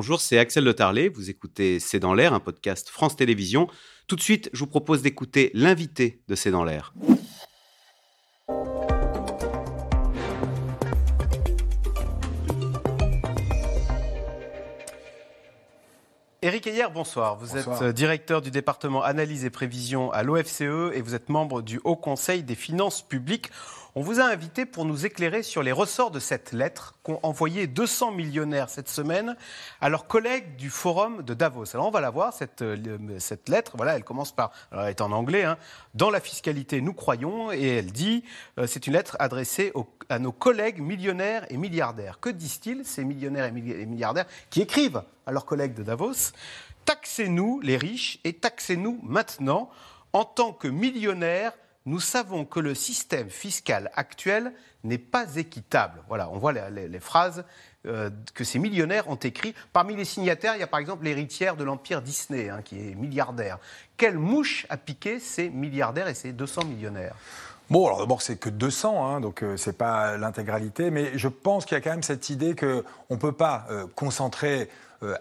bonjour, c'est Axel Le Tarlet. Vous écoutez C'est dans l'air, un podcast France Télévisions. Tout de suite, je vous propose d'écouter l'invité de C'est dans l'air. Éric Ayer, bonsoir. Vous êtes directeur du département analyse et prévision à l'OFCE et vous êtes membre du Haut Conseil des finances publiques. On vous a invité pour nous éclairer sur les ressorts de cette lettre qu'ont envoyé 200 millionnaires cette semaine à leurs collègues du forum de Davos. Alors on va la voir, cette, euh, cette lettre. Voilà, elle commence par, elle est en anglais, hein. Dans la fiscalité, nous croyons, et elle dit, euh, c'est une lettre adressée à nos collègues millionnaires et milliardaires. Que disent-ils, ces millionnaires et milliardaires, qui écrivent à leurs collègues de Davos? Taxez-nous les riches et taxez-nous maintenant en tant que millionnaires nous savons que le système fiscal actuel n'est pas équitable. Voilà, on voit les, phrases euh, que ces millionnaires ont écrites. Parmi les signataires, il y a par exemple l'héritière de l'empire Disney, hein, qui est milliardaire. Quelle mouche a piqué ces milliardaires et ces 200 millionnaires? Bon, alors d'abord, c'est que 200, hein, donc euh, c'est pas l'intégralité, mais je pense qu'il y a quand même cette idée qu'on ne peut pas euh, concentrer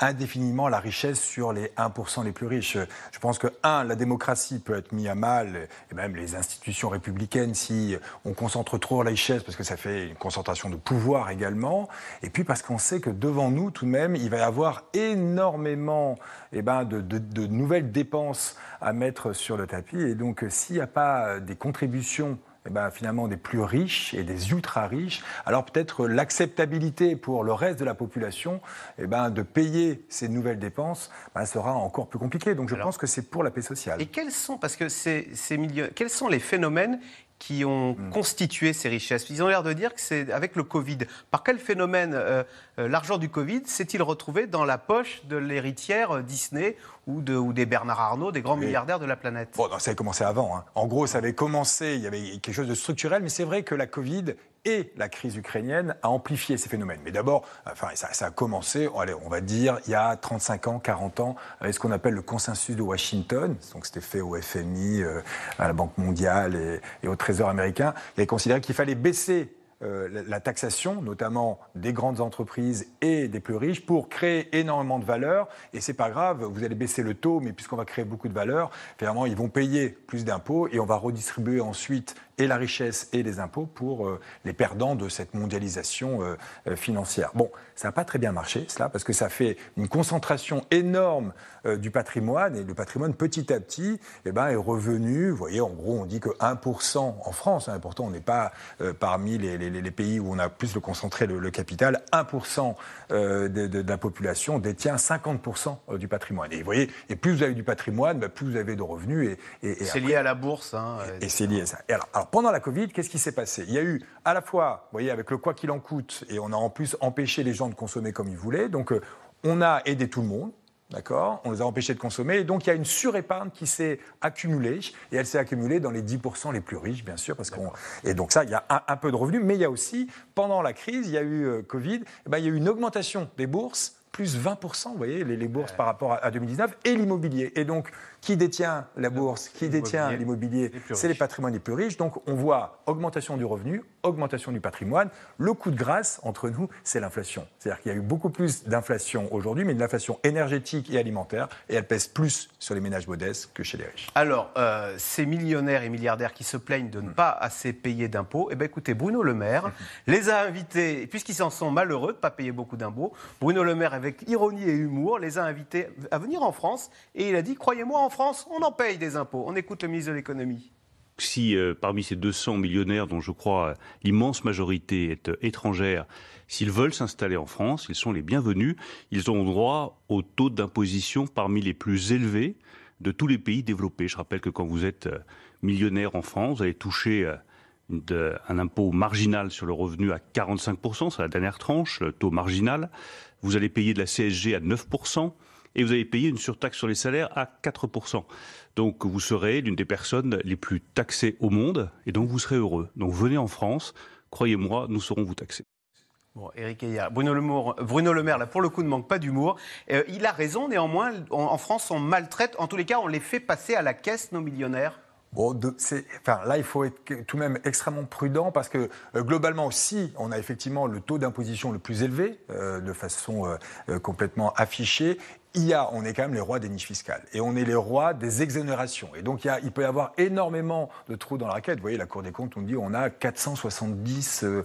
indéfiniment la richesse sur les 1% les plus riches. Je pense que, un, la démocratie peut être mise à mal, et même les institutions républicaines, si on concentre trop la richesse, parce que ça fait une concentration de pouvoir également, et puis parce qu'on sait que devant nous, tout de même, il va y avoir énormément eh ben, de, de nouvelles dépenses à mettre sur le tapis, et donc s'il n'y a pas des contributions eh ben, finalement des plus riches et des ultra riches, alors peut-être l'acceptabilité pour le reste de la population eh ben, de payer ces nouvelles dépenses ben, sera encore plus compliquée. Donc je pense que c'est pour la paix sociale. Et quels sont, parce que ces, ces milieux, quels sont les phénomènes qui ont hmm. constitué ces richesses. Ils ont l'air de dire que c'est avec le Covid. Par quel phénomène euh, euh, l'argent du Covid s'est-il retrouvé dans la poche de l'héritière Disney ou, de, ou, des Bernard Arnault, des grands milliardaires de la planète? Bon, ça avait commencé avant. Hein. En gros, ça avait commencé, il y avait quelque chose de structurel, mais c'est vrai que la Covid et la crise ukrainienne a amplifié ces phénomènes. Mais d'abord, enfin, ça, a commencé, on va dire, il y a 35 ans, 40 ans, avec ce qu'on appelle le consensus de Washington. Donc, c'était fait au FMI, euh, à la Banque mondiale et, au Trésor américain. Il a considéré qu'il fallait baisser euh, la taxation, notamment des grandes entreprises et des plus riches, pour créer énormément de valeur. Et c'est pas grave, vous allez baisser le taux, mais puisqu'on va créer beaucoup de valeur, finalement, ils vont payer plus d'impôts et on va redistribuer ensuite et la richesse et les impôts pour euh, les perdants de cette mondialisation euh, financière. Bon, ça n'a pas très bien marché, cela, parce que ça fait une concentration énorme du patrimoine, et le patrimoine, petit à petit, eh ben, est revenu, vous voyez, en gros, on dit que 1% en France, hein, pourtant on n'est pas parmi les les, pays où on a plus le concentré le, capital, 1% euh, de, la population détient 50% euh, du patrimoine. Et vous voyez, et plus vous avez du patrimoine, bah, plus vous avez de revenus. Et, c'est lié à la bourse. Hein, et, c'est lié à ça. alors, alors, pendant la Covid, qu'est-ce qui s'est passé? Il y a eu à la fois, vous voyez, avec le quoi qu'il en coûte, et on a en plus empêché les gens de consommer comme ils voulaient. Donc, euh, on a aidé tout le monde. D'accord? On les a empêchés de consommer. Et donc, il y a une surépargne qui s'est accumulée. Et elle s'est accumulée dans les 10% les plus riches, bien sûr. Parce qu'on... Et donc, ça, il y a un, peu de revenus. Mais il y a aussi, pendant la crise, il y a eu euh, Covid, eh ben, il y a eu une augmentation des bourses, plus 20%, vous voyez, les, bourses par rapport à 2019, et l'immobilier. Et donc, qui détient la bourse, qui détient l'immobilier C'est les patrimoines les plus riches. Donc on voit augmentation du revenu, augmentation du patrimoine. Le coup de grâce entre nous, c'est l'inflation. C'est-à-dire qu'il y a eu beaucoup plus d'inflation aujourd'hui, mais de l'inflation énergétique et alimentaire, et elle pèse plus sur les ménages modestes que chez les riches. Alors, euh, ces millionnaires et milliardaires qui se plaignent de ne pas assez payer d'impôts, eh bien écoutez, Bruno Le Maire les a invités, puisqu'ils s'en sont malheureux de ne pas payer beaucoup d'impôts, Bruno Le Maire, avec ironie et humour, les a invités à venir en France, et il a dit, croyez-moi, en France, on en paye des impôts. On écoute le ministre de l'économie. Si euh, parmi ces 200 millionnaires, dont je crois l'immense majorité est euh, étrangère, s'ils veulent s'installer en France, ils sont les bienvenus. Ils ont droit au taux d'imposition parmi les plus élevés de tous les pays développés. Je rappelle que quand vous êtes euh, millionnaire en France, vous allez toucher un impôt marginal sur le revenu à 45%, c'est la dernière tranche, le taux marginal. Vous allez payer de la CSG à 9% et vous allez payer une surtaxe sur les salaires à 4%. Donc vous serez l'une des personnes les plus taxées au monde et donc vous serez heureux. Donc venez en France, croyez-moi, nous saurons vous taxer. Bon, Eric Bruno Le, Bruno le Maire, là, pour le coup, ne manque pas d'humour. Euh, il a raison, néanmoins, en, France, on maltraite, en tous les cas, on les fait passer à la caisse, nos millionnaires enfin, là, il faut être tout de même extrêmement prudent parce que euh, globalement, si on a effectivement le taux d'imposition le plus élevé, euh, de façon euh, complètement affichée, il y a, on est quand même les rois des niches fiscales et on est les rois des exonérations. Et donc il, y a, il peut y avoir énormément de trous dans la raquette. Vous voyez, la Cour des comptes, on dit on a 470 euh,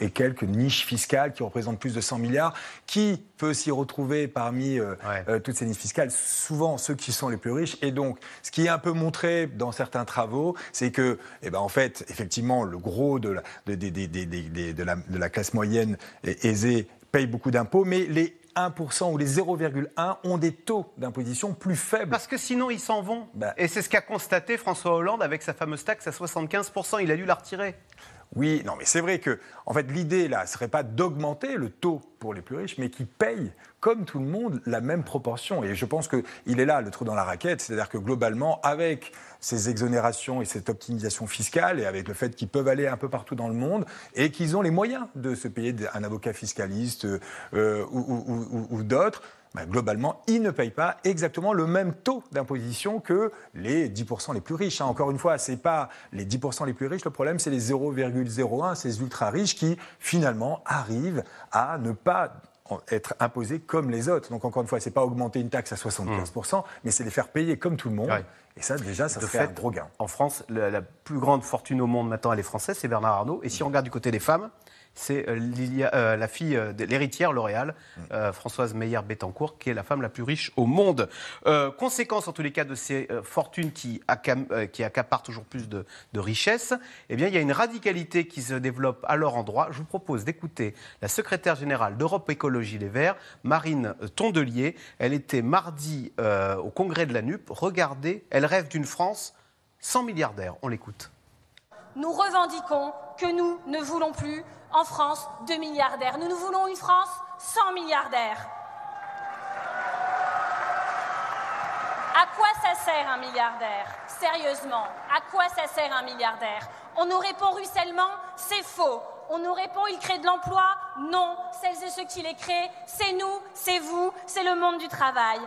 et quelques niches fiscales qui représentent plus de 100 milliards. Qui peut s'y retrouver parmi euh, euh, toutes ces niches fiscales? Souvent ceux qui sont les plus riches. Et donc, ce qui est un peu montré dans certains travaux, c'est que, eh ben, en fait, effectivement, le gros de la, de, de la, de la classe moyenne aisée paye beaucoup d'impôts, mais les 1% ou les 0,1 ont des taux d'imposition plus faibles. Parce que sinon, ils s'en vont. Bah. Et c'est ce qu'a constaté François Hollande avec sa fameuse taxe à 75%. Il a dû la retirer. Oui, non, mais c'est vrai que, en fait, l'idée là, serait pas d'augmenter le taux les plus riches, mais qui payent, comme tout le monde, la même proportion. Et je pense qu'il est là, le trou dans la raquette, c'est-à-dire que globalement, avec ces exonérations et cette optimisation fiscale, et avec le fait qu'ils peuvent aller un peu partout dans le monde, et qu'ils ont les moyens de se payer un avocat fiscaliste euh, ou d'autres, bah, globalement, ils ne payent pas exactement le même taux d'imposition que les 10% les plus riches. Hein. Encore une fois, ce n'est pas les 10% les plus riches, le problème, c'est les 0,01, ces ultra riches qui, finalement, arrivent à ne pas être imposés comme les autres. Donc encore une fois, ce n'est pas augmenter une taxe à 75%, mmh. mais c'est les faire payer comme tout le monde. Et ça, déjà, ça fait un gros gain. En France, la, la, plus grande fortune au monde maintenant, elle est française, c'est Bernard Arnault. Et si on regarde du côté des femmes, c'est euh, euh, la fille euh, de l'héritière L'Oréal, mm. Françoise Meyer-Bettencourt, qui est la femme la plus riche au monde. conséquence, en tous les cas, de ces fortunes qui, qui, accaparent toujours plus de, de richesses, eh bien, il y a une radicalité qui se développe à leur endroit. Je vous propose d'écouter la secrétaire générale d'Europe Écologie Les Verts, Marine Tondelier. Elle était mardi au congrès de la NUP. Regardez, elle rêve d'une France sans milliardaires. On l'écoute. Nous revendiquons que nous ne voulons plus en France de milliardaires. Nous, nous voulons une France sans milliardaires. À quoi ça sert un milliardaire? Sérieusement, à quoi ça sert un milliardaire? On nous répond ruissellement, c'est faux. On nous répond, il crée de l'emploi? Non, celles et ceux qui les créent, c'est nous, c'est vous, c'est le monde du travail.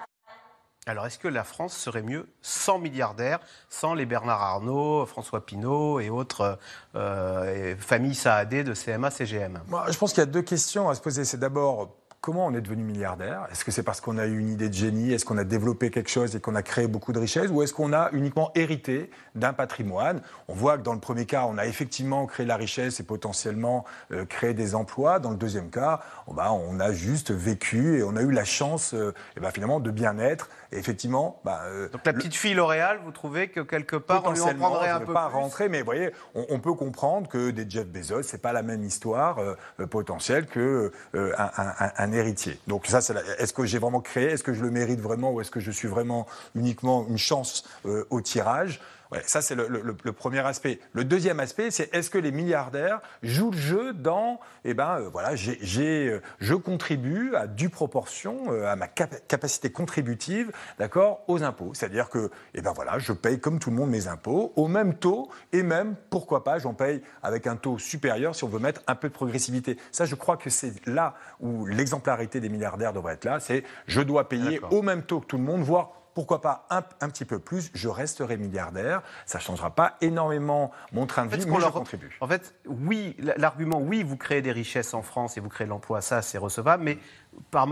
Alors, est-ce que la France serait mieux sans milliardaires, sans les Bernard Arnault, François Pinault et autres euh, familles Saadé de CMA-CGM Moi, Je pense qu'il y a deux questions à se poser. C'est d'abord comment on est devenu milliardaire? Est-ce que c'est parce qu'on a eu une idée de génie Est-ce qu'on a développé quelque chose et qu'on a créé beaucoup de richesses Ou est-ce qu'on a uniquement hérité d'un patrimoine? On voit que dans le premier cas, on a effectivement créé la richesse et potentiellement euh, créé des emplois. Dans le deuxième cas, oh bah, on a juste vécu et on a eu la chance euh, et bah, finalement de bien être. Et effectivement, bah, euh, donc la petite fille L'Oréal, vous trouvez que quelque part on lui en prendrait un peu pas rentrer, mais vous voyez, on, peut comprendre que des Jeff Bezos, c'est pas la même histoire potentielle que un un héritier. Donc ça, c'est est-ce que j'ai vraiment créé? Est-ce que je le mérite vraiment Ou est-ce que je suis vraiment uniquement une chance euh, au tirage? Ça, c'est le, premier aspect. Le deuxième aspect, c'est est-ce que les milliardaires jouent le jeu dans, eh ben, euh, voilà, euh, je contribue à due proportion euh, à ma capacité contributive, d'accord, aux impôts. C'est-à-dire que, eh ben voilà, je paye comme tout le monde mes impôts au même taux et même, pourquoi pas, j'en paye avec un taux supérieur si on veut mettre un peu de progressivité. Ça, je crois que c'est là où l'exemplarité des milliardaires devrait être là. C'est je dois payer au même taux que tout le monde, voire pourquoi pas un, petit peu plus, je resterai milliardaire. Ça ne changera pas énormément mon train de vie, mais je contribue. En fait, oui, l'argument, oui, vous créez des richesses en France et vous créez de l'emploi, ça c'est recevable, mais par,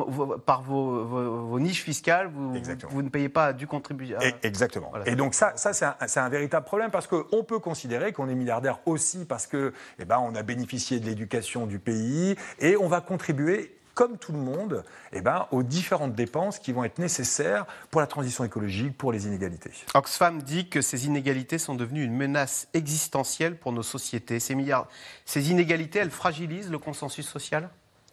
par vos, niches fiscales, vous, vous, ne payez pas du contribuable. Exactement. et donc ça, ça c'est un, véritable problème parce qu'on peut considérer qu'on est milliardaire aussi parce que, eh ben, on a bénéficié de l'éducation du pays et on va contribuer comme tout le monde, eh ben, aux différentes dépenses qui vont être nécessaires pour la transition écologique, pour les inégalités. Oxfam dit que ces inégalités sont devenues une menace existentielle pour nos sociétés. Ces, ces inégalités, elles fragilisent le consensus social?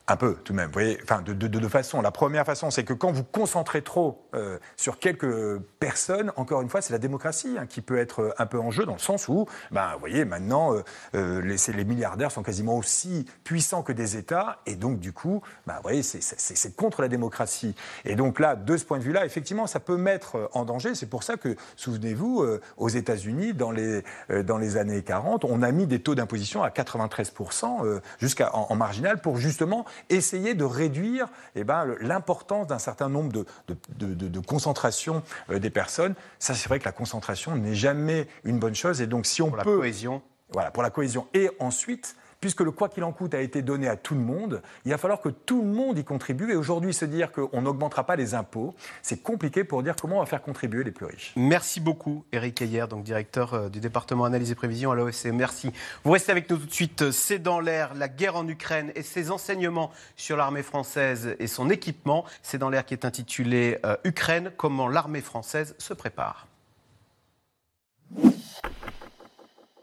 Un peu, tout de même. Vous voyez, enfin, de deux façons. La première façon, c'est que quand vous concentrez trop euh, sur quelques personnes, encore une fois, c'est la démocratie hein, qui peut être euh, un peu en jeu, dans le sens où, ben, vous voyez, maintenant, euh, les, les, milliardaires sont quasiment aussi puissants que des États, et donc, du coup, ben, vous voyez, c'est contre la démocratie. Et donc là, de ce point de vue-là, effectivement, ça peut mettre en danger. C'est pour ça que, souvenez-vous, aux États-Unis, dans les, dans les années 40, on a mis des taux d'imposition à 93% jusqu'à en, en, marginal pour justement essayer de réduire eh ben, l'importance d'un certain nombre de, de, de, de concentrations euh, des personnes. Ça, c'est vrai que la concentration n'est jamais une bonne chose. Et donc, si on pour peut. La cohésion. Voilà, pour la cohésion. Et ensuite, puisque le quoi qu'il en coûte a été donné à tout le monde, il va falloir que tout le monde y contribue. Et aujourd'hui, se dire qu'on n'augmentera pas les impôts, c'est compliqué pour dire comment on va faire contribuer les plus riches. Merci beaucoup, Eric Ayer, donc directeur euh, du département analyse et prévision à l'OFCE. Merci. Vous restez avec nous tout de suite. C'est dans l'air, la guerre en Ukraine et ses enseignements sur l'armée française et son équipement. C'est dans l'air qui est intitulé euh, Ukraine, comment l'armée française se prépare.